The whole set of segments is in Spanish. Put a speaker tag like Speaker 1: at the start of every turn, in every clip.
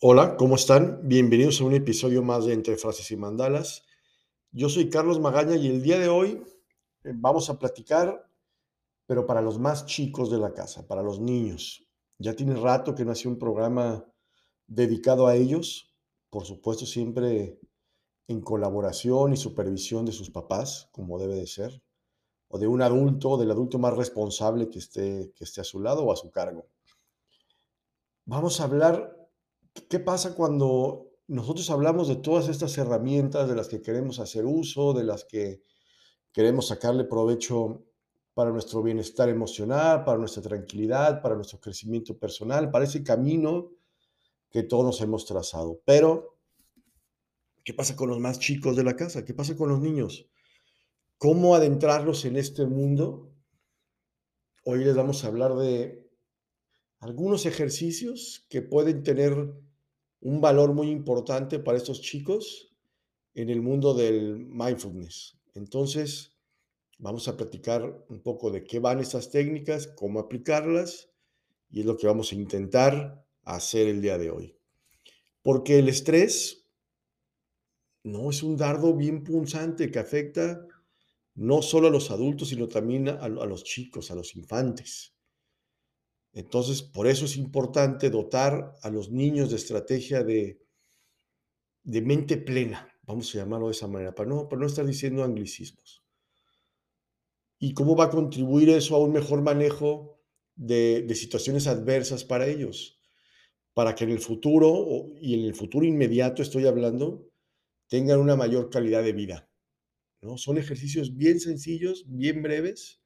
Speaker 1: Hola, ¿cómo están? Bienvenidos a un episodio más de Entre Frases y Mandalas. Yo soy Carlos Magaña y el día de hoy eh, vamos a platicar, pero para los más chicos de la casa, para los niños. Ya tiene rato que nació un programa dedicado a ellos, por supuesto siempre en colaboración y supervisión de sus papás, como debe de ser, o de un adulto, del adulto más responsable que esté, que esté a su lado o a su cargo. Vamos a hablar ¿Qué pasa cuando nosotros hablamos de todas estas herramientas de las que queremos hacer uso, de las que queremos sacarle provecho para nuestro bienestar emocional, para nuestra tranquilidad, para nuestro crecimiento personal, para ese camino que todos hemos trazado? Pero, ¿qué pasa con los más chicos de la casa? ¿Qué pasa con los niños? ¿Cómo adentrarlos en este mundo? Hoy les vamos a hablar de algunos ejercicios que pueden tener un valor muy importante para estos chicos en el mundo del mindfulness. Entonces, vamos a platicar un poco de qué van estas técnicas, cómo aplicarlas, y es lo que vamos a intentar hacer el día de hoy. Porque el estrés no es un dardo bien punzante que afecta no solo a los adultos, sino también a, a los chicos, a los infantes. Entonces, por eso es importante dotar a los niños de estrategia de, mente plena, vamos a llamarlo de esa manera, para no, para no estar diciendo anglicismos. ¿Y cómo va a contribuir eso a un mejor manejo de, de situaciones adversas para ellos? Para que en el futuro, y en el futuro inmediato estoy hablando, tengan una mayor calidad de vida. ¿no? Son ejercicios bien sencillos, bien breves,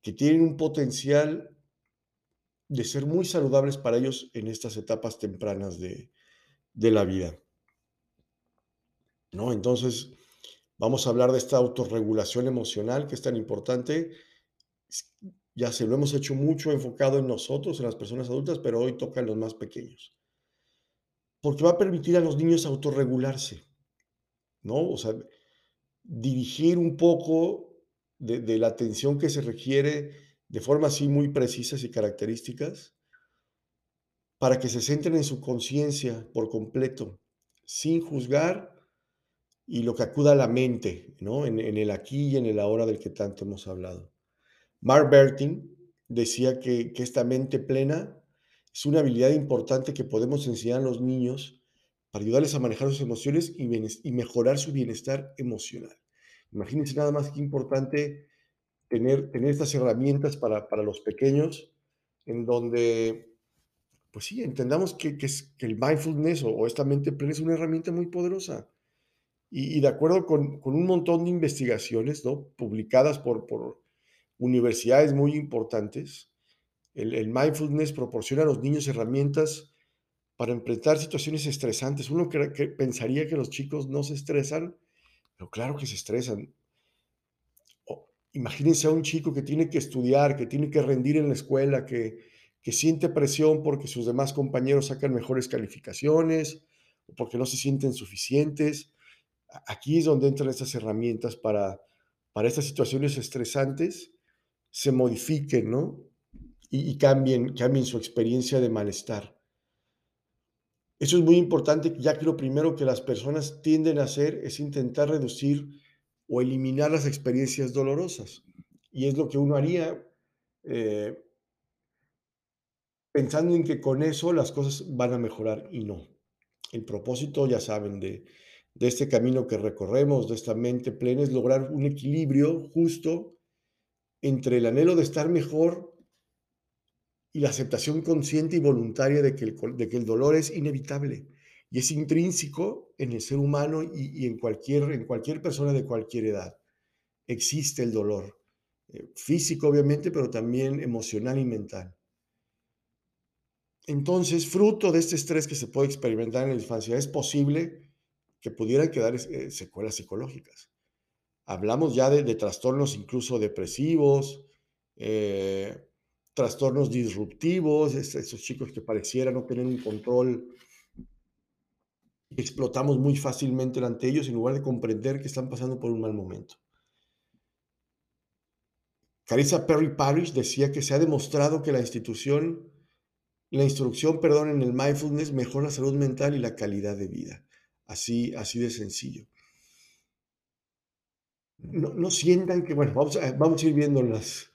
Speaker 1: que tienen un potencial de ser muy saludables para ellos en estas etapas tempranas de, la vida. ¿No? Entonces, vamos a hablar de esta autorregulación emocional que es tan importante. Ya se lo hemos hecho mucho enfocado en nosotros, en las personas adultas, pero hoy toca en los más pequeños. Porque va a permitir a los niños autorregularse, ¿no? O sea, dirigir un poco de, de la atención que se requiere de forma así muy precisas y características para que se centren en su conciencia por completo, sin juzgar y lo que acuda a la mente, ¿no? En, el aquí y en el ahora del que tanto hemos hablado. Mark Bertin decía que, que esta mente plena es una habilidad importante que podemos enseñar a los niños para ayudarles a manejar sus emociones y, y mejorar su bienestar emocional. Imagínense nada más que importante tener, tener estas herramientas para, para los pequeños, en donde, pues sí, entendamos que, que, el mindfulness o, esta mente plena es una herramienta muy poderosa. Y, de acuerdo con, con, un montón de investigaciones, ¿no? Publicadas por, por universidades muy importantes, el, el, mindfulness proporciona a los niños herramientas para enfrentar situaciones estresantes. Uno que pensaría que los chicos no se estresan, pero claro que se estresan. Imagínense a un chico que tiene que estudiar, que tiene que rendir en la escuela, que, que siente presión porque sus demás compañeros sacan mejores calificaciones porque no se sienten suficientes. Aquí es donde entran estas herramientas para, para estas situaciones estresantes, se modifiquen, ¿no? Y, y cambien, cambien su experiencia de malestar. Eso es muy importante, ya que lo primero que las personas tienden a hacer es intentar reducir o eliminar las experiencias dolorosas. Y es lo que uno haría eh, pensando en que con eso las cosas van a mejorar y no. El propósito, ya saben, de, de este camino que recorremos, de esta mente plena, es lograr un equilibrio justo entre el anhelo de estar mejor y la aceptación consciente y voluntaria de que el, de que el dolor es inevitable y es intrínseco en el ser humano y, en, cualquier, en cualquier persona de cualquier edad. Existe el dolor, eh, físico obviamente, pero también emocional y mental. Entonces, fruto de este estrés que se puede experimentar en la infancia, es posible que pudieran quedar eh, secuelas psicológicas. Hablamos ya de, trastornos incluso depresivos, eh, trastornos disruptivos, esos chicos que parecieran no tener un control explotamos muy fácilmente ante ellos en lugar de comprender que están pasando por un mal momento. Carissa Perry Parish decía que se ha demostrado que la institución, la instrucción, perdón, en el mindfulness mejora la salud mental y la calidad de vida. Así, así de sencillo. No, no sientan que, bueno, vamos a, vamos a ir viendo las,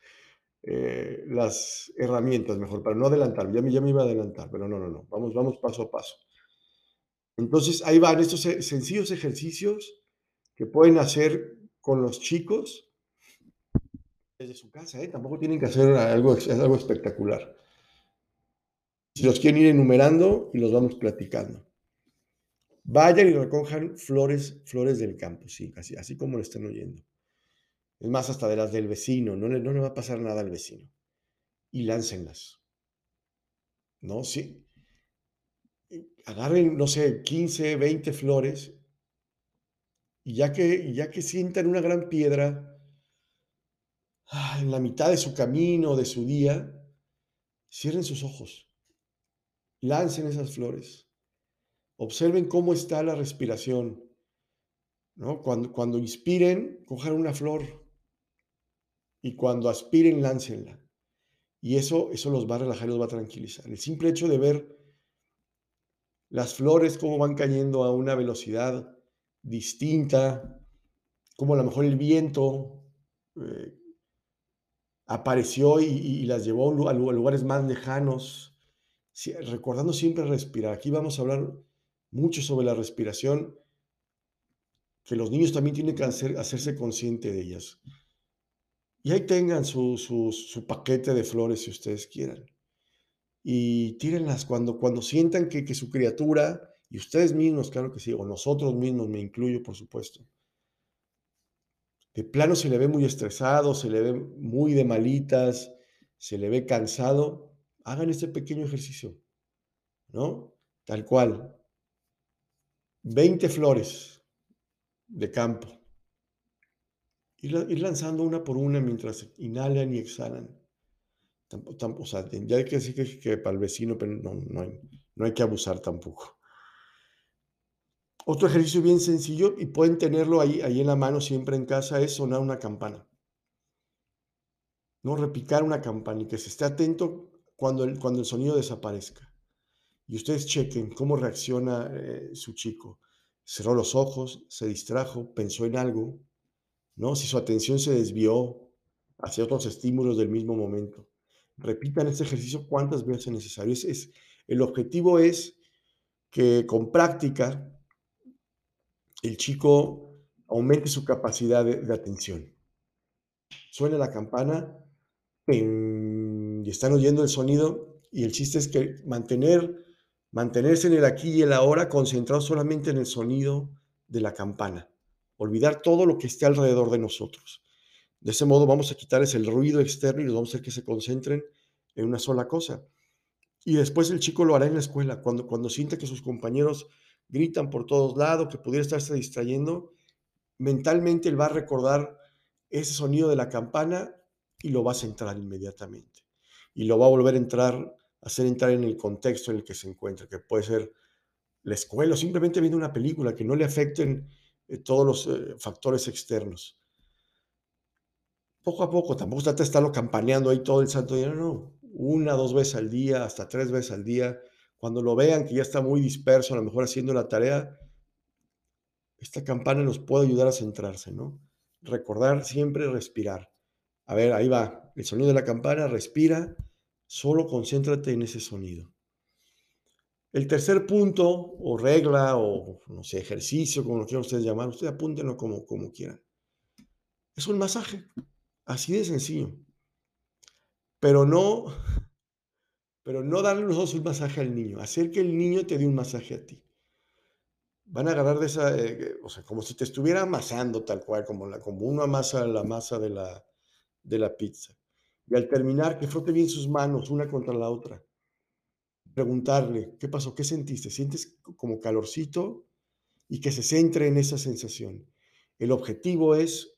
Speaker 1: eh, las herramientas mejor, para no adelantar. Ya me, ya me iba a adelantar, pero no, no, no. Vamos, vamos paso a paso. Entonces, ahí van estos sencillos ejercicios que pueden hacer con los chicos desde su casa, ¿eh? tampoco tienen que hacer algo, algo espectacular. Si los quieren ir enumerando y los vamos platicando. Vayan y recojan flores, flores del campo, sí, así, así como lo están oyendo. Es más, hasta de las del vecino, no le, no le va a pasar nada al vecino. Y láncenlas. ¿No? Sí. Agarren, no sé, 15, 20 flores y ya que, ya que sientan una gran piedra ah, en la mitad de su camino, de su día, cierren sus ojos, lancen esas flores, observen cómo está la respiración. ¿no? Cuando, cuando inspiren, cojan una flor y cuando aspiren, láncenla. Y eso, eso los va a relajar los va a tranquilizar. El simple hecho de ver las flores cómo van cayendo a una velocidad distinta, como a lo mejor el viento eh, apareció y, las llevó a, lugares más lejanos, recordando siempre respirar. Aquí vamos a hablar mucho sobre la respiración, que los niños también tienen que hacerse consciente de ellas. Y ahí tengan su, su, paquete de flores si ustedes quieran. Y tírenlas cuando, cuando sientan que, que su criatura y ustedes mismos, claro que sí, o nosotros mismos, me incluyo, por supuesto. De plano se le ve muy estresado, se le ve muy de malitas, se le ve cansado. Hagan este pequeño ejercicio, ¿no? Tal cual. 20 flores de campo. Ir, lanzando una por una mientras inhalan y exhalan. Ya hay que decir que, para el vecino, pero no, hay, no hay que abusar tampoco. Otro ejercicio bien sencillo y pueden tenerlo ahí, ahí en la mano siempre en casa es sonar una campana. No repicar una campana y que se esté atento cuando el, cuando el sonido desaparezca. Y ustedes chequen cómo reacciona eh, su chico. Cerró los ojos, se distrajo, pensó en algo, ¿no? Si su atención se desvió hacia otros estímulos del mismo momento. Repitan este ejercicio cuantas veces necesario. es, el objetivo es que con práctica el chico aumente su capacidad de, atención. Suena la campana y están oyendo el sonido y el chiste es que mantener, mantenerse en el aquí y el ahora concentrado solamente en el sonido de la campana. Olvidar todo lo que esté alrededor de nosotros. De ese modo vamos a quitarles el ruido externo y los vamos a hacer que se concentren en una sola cosa. Y después el chico lo hará en la escuela, cuando, cuando siente que sus compañeros gritan por todos lados, que pudiera estarse distrayendo, mentalmente él va a recordar ese sonido de la campana y lo va a centrar inmediatamente. Y lo va a volver a entrar, hacer entrar en el contexto en el que se encuentra, que puede ser la escuela o simplemente viendo una película, que no le afecten eh, todos los eh, factores externos. Poco a poco, tampoco trata de estarlo campaneando ahí todo el santo día, no, no, una, dos veces al día, hasta tres veces al día, cuando lo vean que ya está muy disperso, a lo mejor haciendo la tarea, esta campana nos puede ayudar a centrarse, ¿no? Recordar siempre respirar. A ver, ahí va, el sonido de la campana, respira, solo concéntrate en ese sonido. El tercer punto, o regla, o no sé, ejercicio, como lo quieran ustedes llamar, ustedes apúntenlo como, como quieran. Es un masaje, así de sencillo. Pero no pero no darle los dos un masaje al niño, hacer que el niño te dé un masaje a ti. Van a agarrar de esa, eh, o sea, como si te estuviera amasando tal cual, como, la, como uno amasa la masa de la, de la pizza. Y al terminar, que frote bien sus manos una contra la otra. Preguntarle, ¿qué pasó? ¿Qué sentiste? ¿Sientes como calorcito? Y que se centre en esa sensación. El objetivo es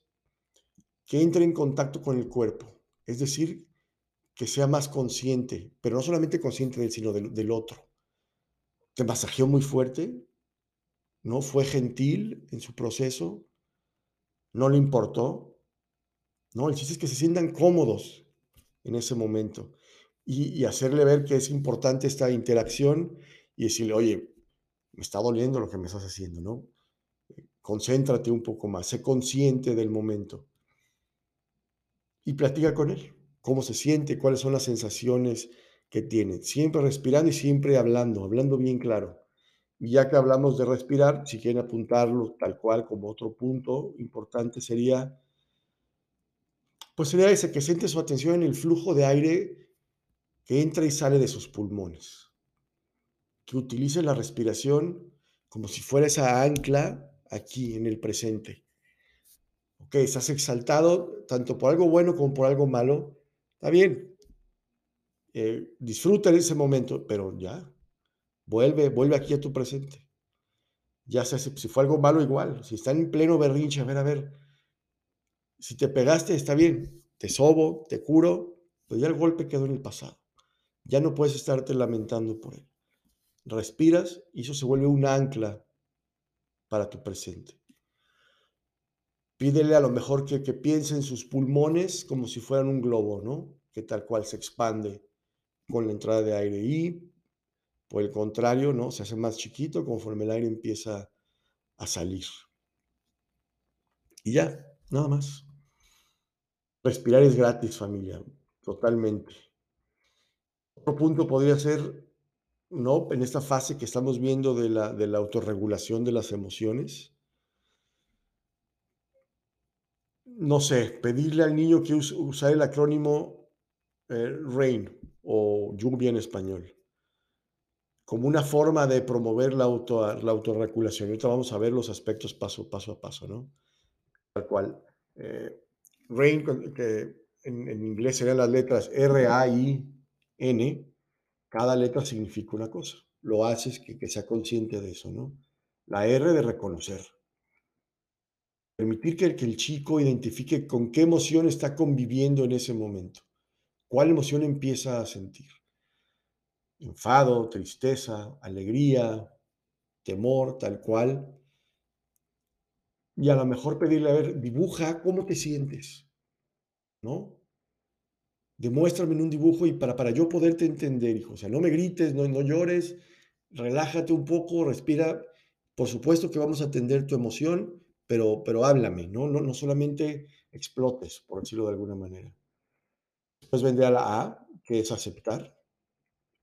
Speaker 1: que entre en contacto con el cuerpo, es decir, que sea más consciente, pero no solamente consciente de él, sino del, otro. Te masajeó muy fuerte, ¿no? Fue gentil en su proceso, no le importó, ¿no? El chiste es que se sientan cómodos en ese momento. y, y hacerle ver que es importante esta interacción y decirle, oye, me está doliendo lo que me estás haciendo, ¿no? Concéntrate un poco más, sé consciente del momento y platica con él, cómo se siente, cuáles son las sensaciones que tiene, siempre respirando y siempre hablando, hablando bien claro. Y ya que hablamos de respirar, si quieren apuntarlo tal cual como otro punto importante sería, pues sería ese, que siente su atención en el flujo de aire que entra y sale de sus pulmones. Que utilice la respiración como si fuera esa ancla aquí en el presente. Ok, estás exaltado tanto por algo bueno como por algo malo. Está bien. Eh, disfruta en ese momento, pero ya, vuelve, vuelve aquí a tu presente. Ya sea si fue algo malo, igual. Si está en pleno berrinche, a ver, a ver. Si te pegaste, está bien. Te sobo, te curo, pero ya el golpe quedó en el pasado. Ya no puedes estarte lamentando por él. Respiras y eso se vuelve un ancla para tu presente. Pídele a lo mejor que, que piense en sus pulmones como si fueran un globo, ¿no? Que tal cual se expande con la entrada de aire y por el contrario, ¿no? Se hace más chiquito conforme el aire empieza a salir. Y ya, nada más. Respirar es gratis, familia, totalmente. Otro punto podría ser, ¿no? En esta fase que estamos viendo de la, de la autorregulación de las emociones. No sé, pedirle al niño que use, usar el acrónimo eh, RAIN o lluvia en español como una forma de promover la, auto, la autorregulación. Ahorita vamos a ver los aspectos paso, paso a paso, ¿no? Tal cual. Eh, RAIN, que en, inglés serían las letras R-A-I-N, cada letra significa una cosa. Lo haces que, que sea consciente de eso, ¿no? La R de reconocer. Permitir que, que el chico identifique con qué emoción está conviviendo en ese momento. ¿Cuál emoción empieza a sentir? enfado, tristeza, alegría, temor, tal cual. Y a lo mejor pedirle, a ver, dibuja cómo te sientes, ¿no? Demuéstrame en un dibujo y para, para yo poderte entender, hijo. O sea, no me grites, no, no llores, relájate un poco, respira. Por supuesto que vamos a atender tu emoción, pero, pero háblame, ¿no? No, no solamente explotes, por decirlo de alguna manera. Después vendrá la A, que es aceptar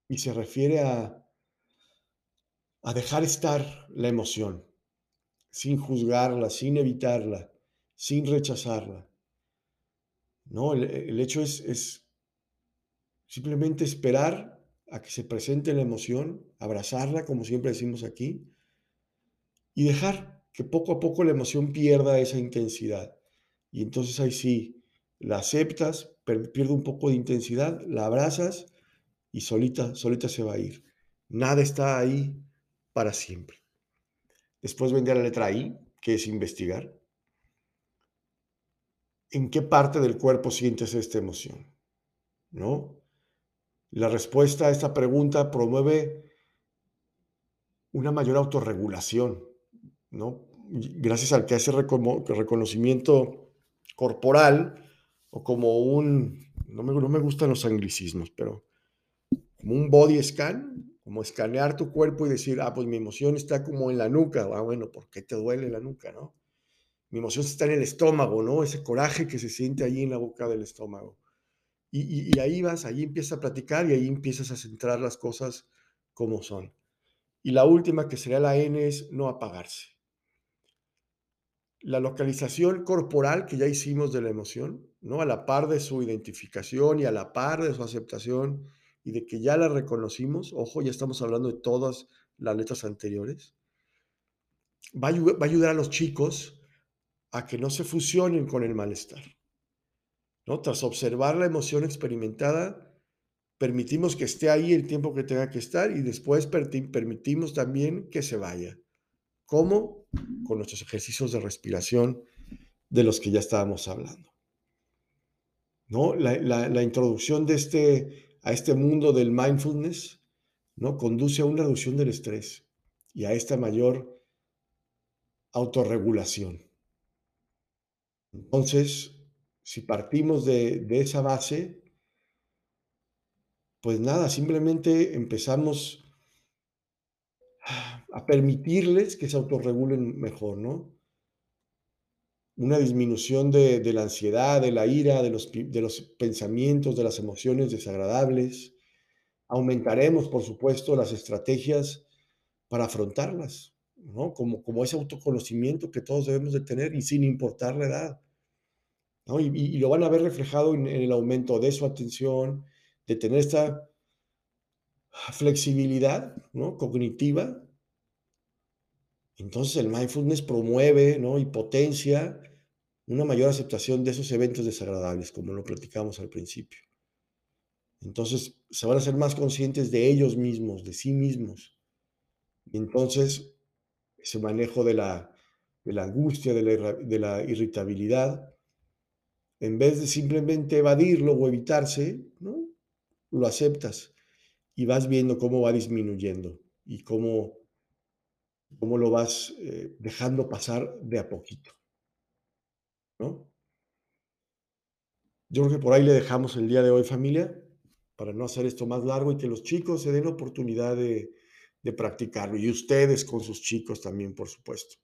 Speaker 1: y se refiere a, a dejar estar la emoción, sin juzgarla, sin evitarla, sin rechazarla. No, el, el hecho es, es simplemente esperar a que se presente la emoción, abrazarla, como siempre decimos aquí, y dejar que poco a poco la emoción pierda esa intensidad. Y entonces ahí sí, la aceptas, pierde un poco de intensidad, la abrazas y solita, solita se va a ir. Nada está ahí para siempre. Después vendrá la letra I, que es investigar. ¿En qué parte del cuerpo sientes esta emoción? ¿No? La respuesta a esta pregunta promueve una mayor autorregulación, ¿no? Gracias al que hace reconocimiento corporal o como un, no me, no me gustan los anglicismos, pero como un body scan, como escanear tu cuerpo y decir, ah, pues mi emoción está como en la nuca. Ah, bueno, ¿por qué te duele la nuca, no? Mi emoción está en el estómago, ¿no? Ese coraje que se siente allí en la boca del estómago. Y, y, ahí vas, ahí empiezas a platicar y ahí empiezas a centrar las cosas como son. Y la última, que sería la N, es no apagarse. La localización corporal que ya hicimos de la emoción, ¿no? A la par de su identificación y a la par de su aceptación y de que ya la reconocimos, ojo, ya estamos hablando de todas las letras anteriores, va a, va a ayudar a los chicos a que no se fusionen con el malestar. ¿no? Tras observar la emoción experimentada, permitimos que esté ahí el tiempo que tenga que estar y después permitimos también que se vaya. ¿Cómo? Con nuestros ejercicios de respiración de los que ya estábamos hablando. ¿No? La, introducción de este a este mundo del mindfulness, ¿no? Conduce a una reducción del estrés y a esta mayor autorregulación. Entonces, si partimos de, de esa base, pues nada, simplemente empezamos a permitirles que se autorregulen mejor, ¿no? Una disminución de, la ansiedad, de la ira, de los, pensamientos, de las emociones desagradables. Aumentaremos, por supuesto, las estrategias para afrontarlas, ¿no? Como, como ese autoconocimiento que todos debemos de tener y sin importar la edad. Y, lo van a ver reflejado en el aumento de su atención, de tener esta flexibilidad, ¿no? Cognitiva. Entonces el mindfulness promueve, ¿no? Y potencia una mayor aceptación de esos eventos desagradables, como lo platicamos al principio. Entonces se van a ser más conscientes de ellos mismos, de sí mismos. Entonces ese manejo de la, de la angustia, de la, de la irritabilidad, en vez de simplemente evadirlo o evitarse, ¿no? Lo aceptas y vas viendo cómo va disminuyendo y cómo, cómo lo vas eh, dejando pasar de a poquito, ¿no? Yo creo que por ahí le dejamos el día de hoy, familia, para no hacer esto más largo y que los chicos se den la oportunidad de, de practicarlo. Y ustedes con sus chicos también, por supuesto.